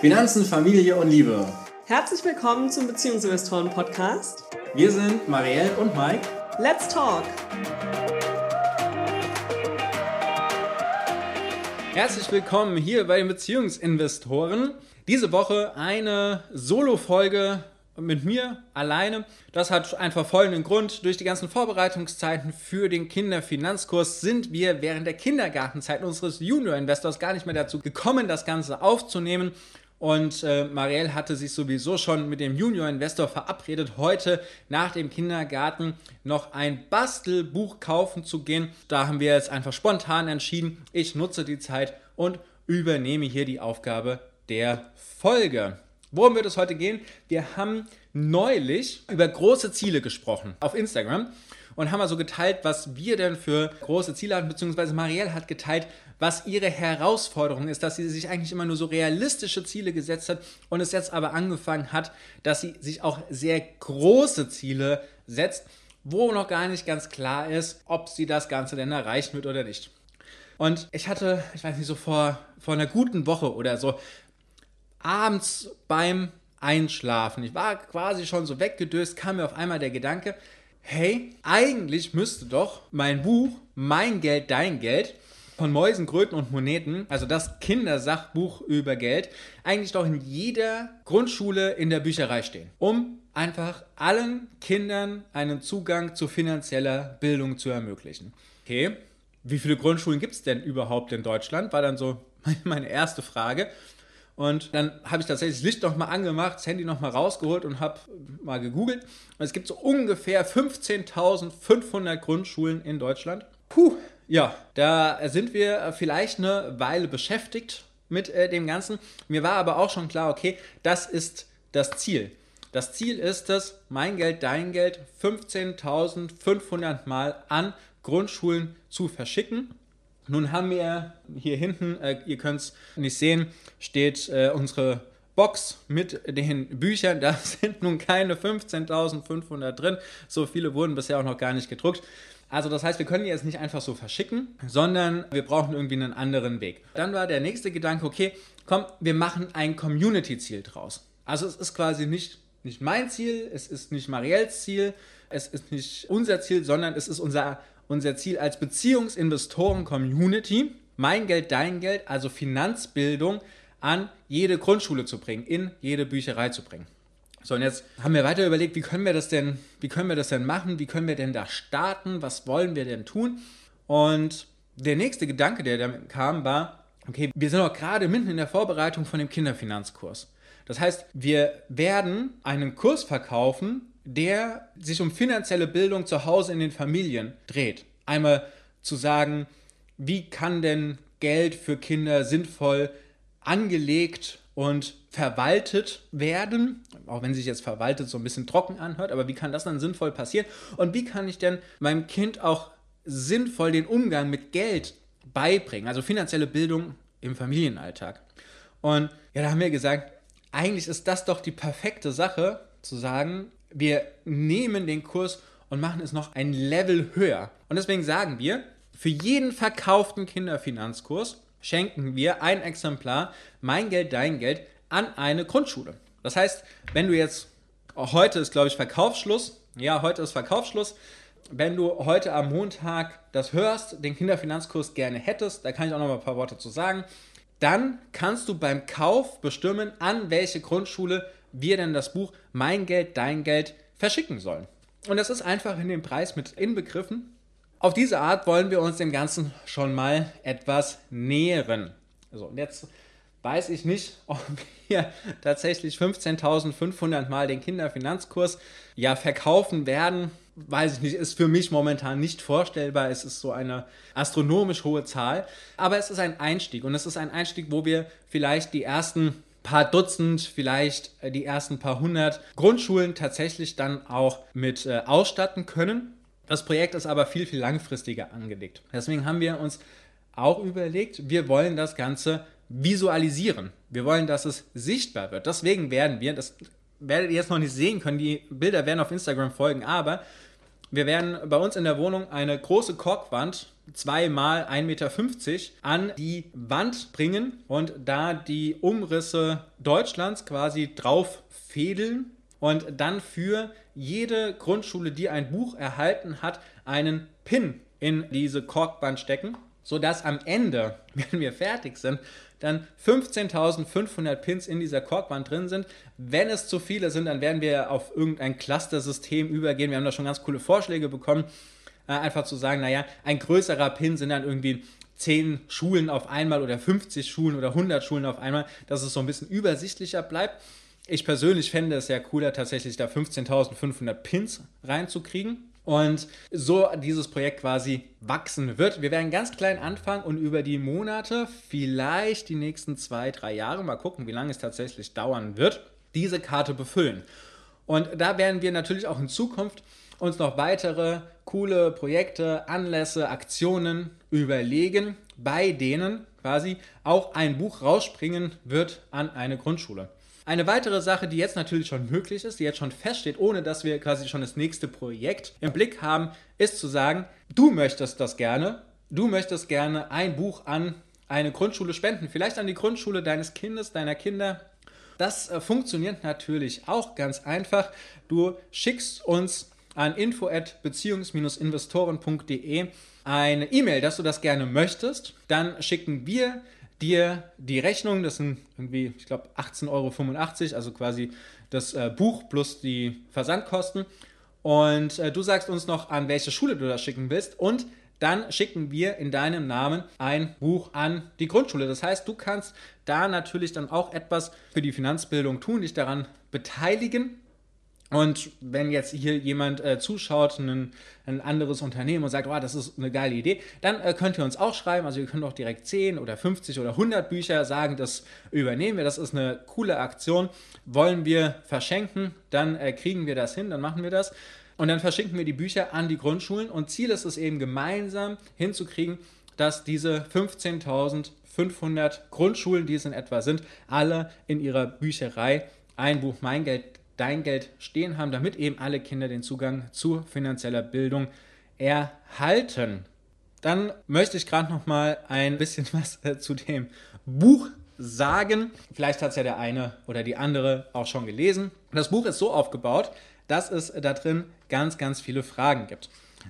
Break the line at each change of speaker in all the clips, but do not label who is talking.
Finanzen, Familie und Liebe.
Herzlich willkommen zum Beziehungsinvestoren Podcast.
Wir sind Marielle und Mike.
Let's talk!
Herzlich willkommen hier bei den Beziehungsinvestoren. Diese Woche eine Solo-Folge mit mir alleine. Das hat einfach folgenden Grund. Durch die ganzen Vorbereitungszeiten für den Kinderfinanzkurs sind wir während der Kindergartenzeit unseres Junior-Investors gar nicht mehr dazu gekommen, das Ganze aufzunehmen. Und äh, Marielle hatte sich sowieso schon mit dem Junior-Investor verabredet, heute nach dem Kindergarten noch ein Bastelbuch kaufen zu gehen. Da haben wir jetzt einfach spontan entschieden, ich nutze die Zeit und übernehme hier die Aufgabe der Folge. Worum wird es heute gehen? Wir haben neulich über große Ziele gesprochen auf Instagram und haben also geteilt, was wir denn für große Ziele haben, beziehungsweise Marielle hat geteilt, was ihre Herausforderung ist, dass sie sich eigentlich immer nur so realistische Ziele gesetzt hat und es jetzt aber angefangen hat, dass sie sich auch sehr große Ziele setzt, wo noch gar nicht ganz klar ist, ob sie das Ganze denn erreichen wird oder nicht. Und ich hatte, ich weiß nicht, so vor, vor einer guten Woche oder so, abends beim Einschlafen, ich war quasi schon so weggedöst, kam mir auf einmal der Gedanke, hey, eigentlich müsste doch mein Buch Mein Geld, dein Geld von Mäusen, Kröten und Moneten, also das Kindersachbuch über Geld, eigentlich doch in jeder Grundschule in der Bücherei stehen, um einfach allen Kindern einen Zugang zu finanzieller Bildung zu ermöglichen. Okay, wie viele Grundschulen gibt es denn überhaupt in Deutschland? War dann so meine erste Frage. Und dann habe ich tatsächlich das Licht nochmal angemacht, das Handy nochmal rausgeholt und habe mal gegoogelt. Und es gibt so ungefähr 15.500 Grundschulen in Deutschland. Puh, ja, da sind wir vielleicht eine Weile beschäftigt mit äh, dem Ganzen. Mir war aber auch schon klar, okay, das ist das Ziel. Das Ziel ist es, mein Geld, dein Geld 15.500 Mal an Grundschulen zu verschicken. Nun haben wir hier hinten, äh, ihr könnt es nicht sehen, steht äh, unsere Box mit den Büchern. Da sind nun keine 15.500 drin. So viele wurden bisher auch noch gar nicht gedruckt. Also das heißt, wir können die jetzt nicht einfach so verschicken, sondern wir brauchen irgendwie einen anderen Weg. Dann war der nächste Gedanke, okay, komm, wir machen ein Community-Ziel draus. Also es ist quasi nicht, nicht mein Ziel, es ist nicht Marielles Ziel, es ist nicht unser Ziel, sondern es ist unser, unser Ziel als Beziehungsinvestoren-Community, mein Geld, dein Geld, also Finanzbildung an jede Grundschule zu bringen, in jede Bücherei zu bringen. So, und jetzt haben wir weiter überlegt, wie können wir das denn, wie können wir das denn machen? Wie können wir denn da starten? Was wollen wir denn tun? Und der nächste Gedanke, der damit kam, war, okay, wir sind auch gerade mitten in der Vorbereitung von dem Kinderfinanzkurs. Das heißt, wir werden einen Kurs verkaufen, der sich um finanzielle Bildung zu Hause in den Familien dreht. Einmal zu sagen, wie kann denn Geld für Kinder sinnvoll angelegt und verwaltet werden, auch wenn sich jetzt verwaltet so ein bisschen trocken anhört, aber wie kann das dann sinnvoll passieren? Und wie kann ich denn meinem Kind auch sinnvoll den Umgang mit Geld beibringen, also finanzielle Bildung im Familienalltag? Und ja, da haben wir gesagt, eigentlich ist das doch die perfekte Sache, zu sagen, wir nehmen den Kurs und machen es noch ein Level höher. Und deswegen sagen wir, für jeden verkauften Kinderfinanzkurs schenken wir ein Exemplar Mein Geld, dein Geld an eine Grundschule. Das heißt, wenn du jetzt, heute ist glaube ich Verkaufsschluss, ja, heute ist Verkaufsschluss, wenn du heute am Montag das hörst, den Kinderfinanzkurs gerne hättest, da kann ich auch noch mal ein paar Worte zu sagen, dann kannst du beim Kauf bestimmen, an welche Grundschule wir denn das Buch Mein Geld, dein Geld verschicken sollen. Und das ist einfach in dem Preis mit inbegriffen. Auf diese Art wollen wir uns dem Ganzen schon mal etwas nähern. So, und jetzt weiß ich nicht, ob wir tatsächlich 15.500 Mal den Kinderfinanzkurs ja verkaufen werden. Weiß ich nicht, ist für mich momentan nicht vorstellbar. Es ist so eine astronomisch hohe Zahl. Aber es ist ein Einstieg und es ist ein Einstieg, wo wir vielleicht die ersten paar Dutzend, vielleicht äh, die ersten paar hundert Grundschulen tatsächlich dann auch mit äh, ausstatten können. Das Projekt ist aber viel, viel langfristiger angelegt. Deswegen haben wir uns auch überlegt, wir wollen das Ganze visualisieren. Wir wollen, dass es sichtbar wird. Deswegen werden wir, das werdet ihr jetzt noch nicht sehen können, die Bilder werden auf Instagram folgen, aber wir werden bei uns in der Wohnung eine große Korkwand zweimal 1,50 Meter an die Wand bringen und da die Umrisse Deutschlands quasi drauf fädeln und dann für jede Grundschule, die ein Buch erhalten hat, einen Pin in diese Korkband stecken, sodass am Ende, wenn wir fertig sind, dann 15.500 Pins in dieser Korkband drin sind. Wenn es zu viele sind, dann werden wir auf irgendein Cluster-System übergehen. Wir haben da schon ganz coole Vorschläge bekommen. Äh, einfach zu sagen, naja, ein größerer Pin sind dann irgendwie 10 Schulen auf einmal oder 50 Schulen oder 100 Schulen auf einmal, dass es so ein bisschen übersichtlicher bleibt. Ich persönlich fände es sehr cooler, tatsächlich da 15.500 Pins reinzukriegen und so dieses Projekt quasi wachsen wird. Wir werden ganz klein anfangen und über die Monate, vielleicht die nächsten zwei, drei Jahre, mal gucken, wie lange es tatsächlich dauern wird, diese Karte befüllen. Und da werden wir natürlich auch in Zukunft uns noch weitere coole Projekte, Anlässe, Aktionen überlegen, bei denen quasi auch ein Buch rausspringen wird an eine Grundschule. Eine weitere Sache, die jetzt natürlich schon möglich ist, die jetzt schon feststeht, ohne dass wir quasi schon das nächste Projekt im Blick haben, ist zu sagen, du möchtest das gerne, du möchtest gerne ein Buch an eine Grundschule spenden, vielleicht an die Grundschule deines Kindes, deiner Kinder. Das äh, funktioniert natürlich auch ganz einfach. Du schickst uns an info@beziehungs-investoren.de eine E-Mail, dass du das gerne möchtest. Dann schicken wir dir die Rechnung, das sind irgendwie, ich glaube, 18,85 Euro, also quasi das äh, Buch plus die Versandkosten. Und äh, du sagst uns noch, an welche Schule du das schicken willst. Und dann schicken wir in deinem Namen ein Buch an die Grundschule. Das heißt, du kannst da natürlich dann auch etwas für die Finanzbildung tun, dich daran beteiligen. Und wenn jetzt hier jemand äh, zuschaut, ein, ein, anderes Unternehmen und sagt, oh, das ist eine geile Idee, dann äh, könnt ihr uns auch schreiben. Also ihr könnt auch direkt 10 oder 50 oder 100 Bücher sagen, das übernehmen wir. Das ist eine coole Aktion. Wollen wir verschenken, dann äh, kriegen wir das hin, dann machen wir das. Und dann verschenken wir die Bücher an die Grundschulen. Und Ziel ist es eben gemeinsam hinzukriegen, dass diese 15.500 Grundschulen, die es in etwa sind, alle in ihrer Bücherei ein Buch Mein Geld dein Geld stehen haben, damit eben alle Kinder den Zugang zu finanzieller Bildung erhalten. Dann möchte ich gerade noch mal ein bisschen was äh, zu dem Buch sagen. Vielleicht hat es ja der eine oder die andere auch schon gelesen. Das Buch ist so aufgebaut, dass es da drin ganz, ganz viele Fragen gibt.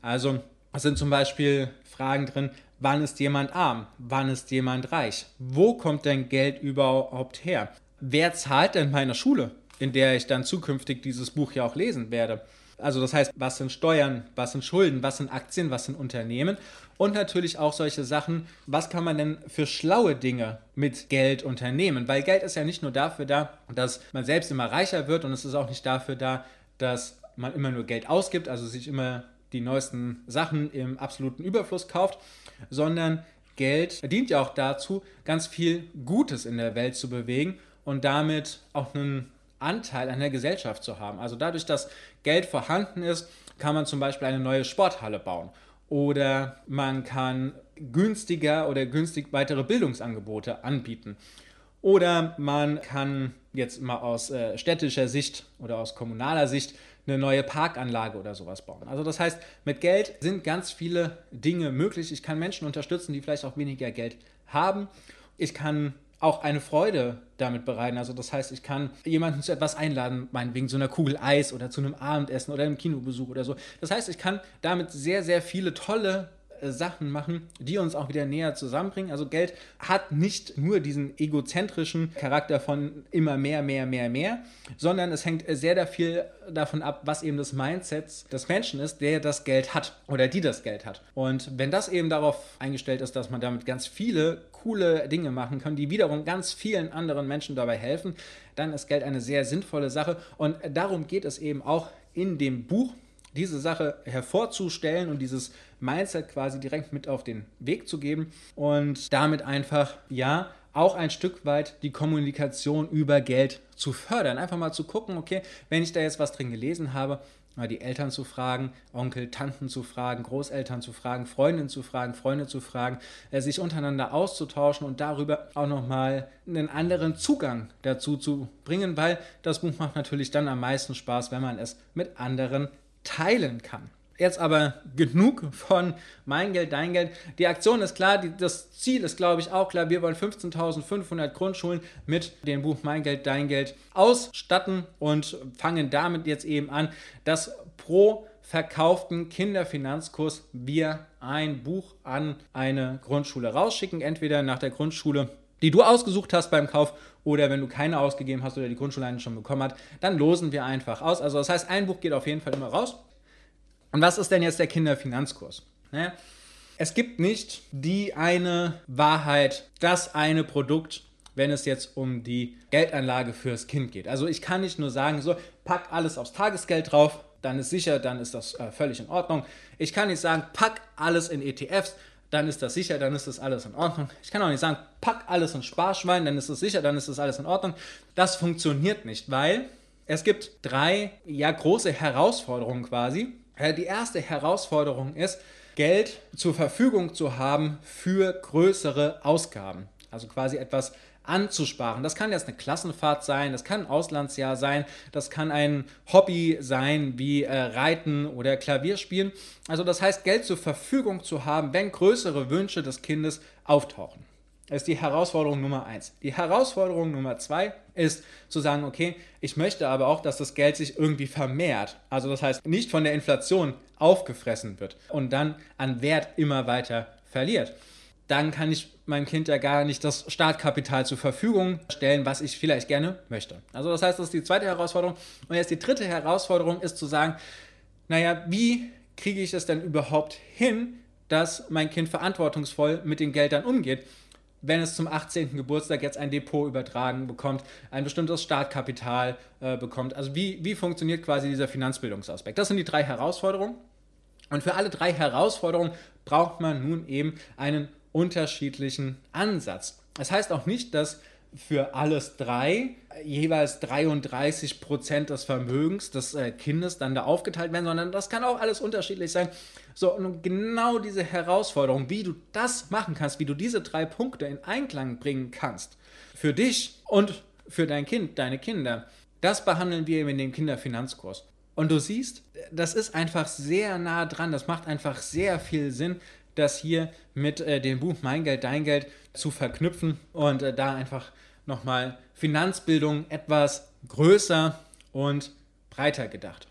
Also es sind zum Beispiel Fragen drin, wann ist jemand arm? Wann ist jemand reich? Wo kommt denn Geld überhaupt her? Wer zahlt denn meine Schule? In der ich dann zukünftig dieses Buch ja auch lesen werde. Also das heißt, was sind Steuern, was sind Schulden, was sind Aktien, was sind Unternehmen und natürlich auch solche Sachen, was kann man denn für schlaue Dinge mit Geld unternehmen? Weil Geld ist ja nicht nur dafür da, dass man selbst immer reicher wird und es ist auch nicht dafür da, dass man immer nur Geld ausgibt, also sich immer die neuesten Sachen im absoluten Überfluss kauft, sondern Geld dient ja auch dazu, ganz viel Gutes in der Welt zu bewegen und damit auch einen Anteil an der Gesellschaft zu haben. Also dadurch, dass Geld vorhanden ist, kann man zum Beispiel eine neue Sporthalle bauen oder man kann günstiger oder günstig weitere Bildungsangebote anbieten. Oder man kann jetzt mal aus äh, städtischer Sicht oder aus kommunaler Sicht eine neue Parkanlage oder sowas bauen. Also das heißt, mit Geld sind ganz viele Dinge möglich. Ich kann Menschen unterstützen, die vielleicht auch weniger Geld haben. Ich kann auch eine Freude damit bereiten. Also das heißt, ich kann jemanden zu etwas einladen, meinetwegen so einer Kugel Eis oder zu einem Abendessen oder einem Kinobesuch oder so. Das heißt, ich kann damit sehr, sehr viele tolle äh, Sachen machen, die uns auch wieder näher zusammenbringen. Also Geld hat nicht nur diesen egozentrischen Charakter von immer mehr, mehr, mehr, mehr, sondern es hängt sehr, viel davon ab, was eben das Mindset des Menschen ist, der das Geld hat oder die das Geld hat. Und wenn das eben darauf eingestellt ist, dass man damit ganz viele coole Dinge machen kann, die wiederum ganz vielen anderen Menschen dabei helfen, dann ist Geld eine sehr sinnvolle Sache. Und darum geht es eben auch in dem Buch, diese Sache hervorzustellen und dieses Mindset quasi direkt mit auf den Weg zu geben und damit einfach, ja, auch ein Stück weit die Kommunikation über Geld zu fördern. Einfach mal zu gucken, okay, wenn ich da jetzt was drin gelesen habe, die Eltern zu fragen, Onkel, Tanten zu fragen, Großeltern zu fragen, Freundinnen zu fragen, Freunde zu fragen, äh, sich untereinander auszutauschen und darüber auch nochmal einen anderen Zugang dazu zu bringen, weil das Buch macht natürlich dann am meisten Spaß, wenn man es mit anderen teilen kann. Jetzt aber genug von mein Geld, dein Geld. Die Aktion ist klar, die, das Ziel ist, glaube ich, auch klar. Wir wollen 15.500 Grundschulen mit dem Buch Mein Geld, dein Geld ausstatten und fangen damit jetzt eben an, dass pro verkauften Kinderfinanzkurs wir ein Buch an eine Grundschule rausschicken, entweder nach der Grundschule die du ausgesucht hast beim Kauf oder wenn du keine ausgegeben hast oder die Grundschule einen schon bekommen hat, dann losen wir einfach aus. Also das heißt, ein Buch geht auf jeden Fall immer raus. Und was ist denn jetzt der Kinderfinanzkurs? Naja, es gibt nicht die eine Wahrheit, das eine Produkt, wenn es jetzt um die Geldanlage fürs Kind geht. Also ich kann nicht nur sagen, so, pack alles aufs Tagesgeld drauf, dann ist sicher, dann ist das äh, völlig in Ordnung. Ich kann nicht sagen, pack alles in ETFs, dann ist das sicher, dann ist das alles in Ordnung. Ich kann auch nicht sagen, pack alles in Sparschwein, dann ist das sicher, dann ist das alles in Ordnung. Das funktioniert nicht, weil es gibt drei ja große Herausforderungen quasi, die erste Herausforderung ist, Geld zur Verfügung zu haben für größere Ausgaben. Also quasi etwas anzusparen. Das kann jetzt eine Klassenfahrt sein, das kann ein Auslandsjahr sein, das kann ein Hobby sein wie äh, Reiten oder Klavierspielen. Also das heißt, Geld zur Verfügung zu haben, wenn größere Wünsche des Kindes auftauchen. Das ist die Herausforderung Nummer eins. Die Herausforderung Nummer zwei ist zu sagen, okay, ich möchte aber auch, dass das Geld sich irgendwie vermehrt. Also das heißt, nicht von der Inflation aufgefressen wird und dann an Wert immer weiter verliert. Dann kann ich meinem Kind ja gar nicht das Startkapital zur Verfügung stellen, was ich vielleicht gerne möchte. Also das heißt, das ist die zweite Herausforderung. Und jetzt die dritte Herausforderung ist zu sagen, naja, wie kriege ich es denn überhaupt hin, dass mein Kind verantwortungsvoll mit den Geldern umgeht? Wenn es zum 18. Geburtstag jetzt ein Depot übertragen bekommt, ein bestimmtes Startkapital äh, bekommt. Also wie, wie funktioniert quasi dieser Finanzbildungsaspekt? Das sind die drei Herausforderungen. Und für alle drei Herausforderungen braucht man nun eben einen unterschiedlichen Ansatz. Das heißt auch nicht, dass für alles drei jeweils 33 Prozent des Vermögens des äh, Kindes dann da aufgeteilt werden, sondern das kann auch alles unterschiedlich sein. So, und genau diese Herausforderung, wie du das machen kannst, wie du diese drei Punkte in Einklang bringen kannst, für dich und für dein Kind, deine Kinder, das behandeln wir in dem Kinderfinanzkurs. Und du siehst, das ist einfach sehr nah dran, das macht einfach sehr viel Sinn, das hier mit äh, dem Buch Mein Geld, Dein Geld zu verknüpfen und äh, da einfach nochmal Finanzbildung etwas größer und breiter gedacht.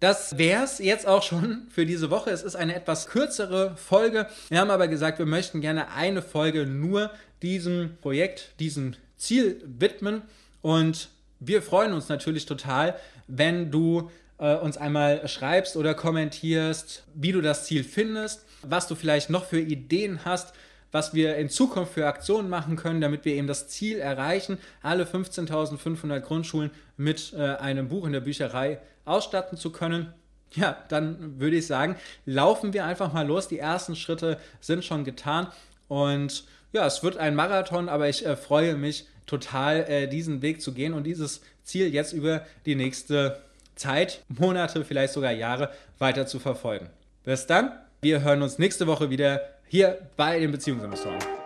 Das wäre es jetzt auch schon für diese Woche. Es ist eine etwas kürzere Folge. Wir haben aber gesagt, wir möchten gerne eine Folge nur diesem Projekt, diesem Ziel widmen. Und wir freuen uns natürlich total, wenn du äh, uns einmal schreibst oder kommentierst, wie du das Ziel findest, was du vielleicht noch für Ideen hast, was wir in Zukunft für Aktionen machen können, damit wir eben das Ziel erreichen, alle 15.500 Grundschulen mit äh, einem Buch in der Bücherei ausstatten zu können. Ja, dann würde ich sagen, laufen wir einfach mal los. Die ersten Schritte sind schon getan und ja, es wird ein Marathon, aber ich äh, freue mich total, äh, diesen Weg zu gehen und dieses Ziel jetzt über die nächste Zeit, Monate, vielleicht sogar Jahre weiter zu verfolgen. Bis dann, wir hören uns nächste Woche wieder hier bei den Beziehungsinvestoren.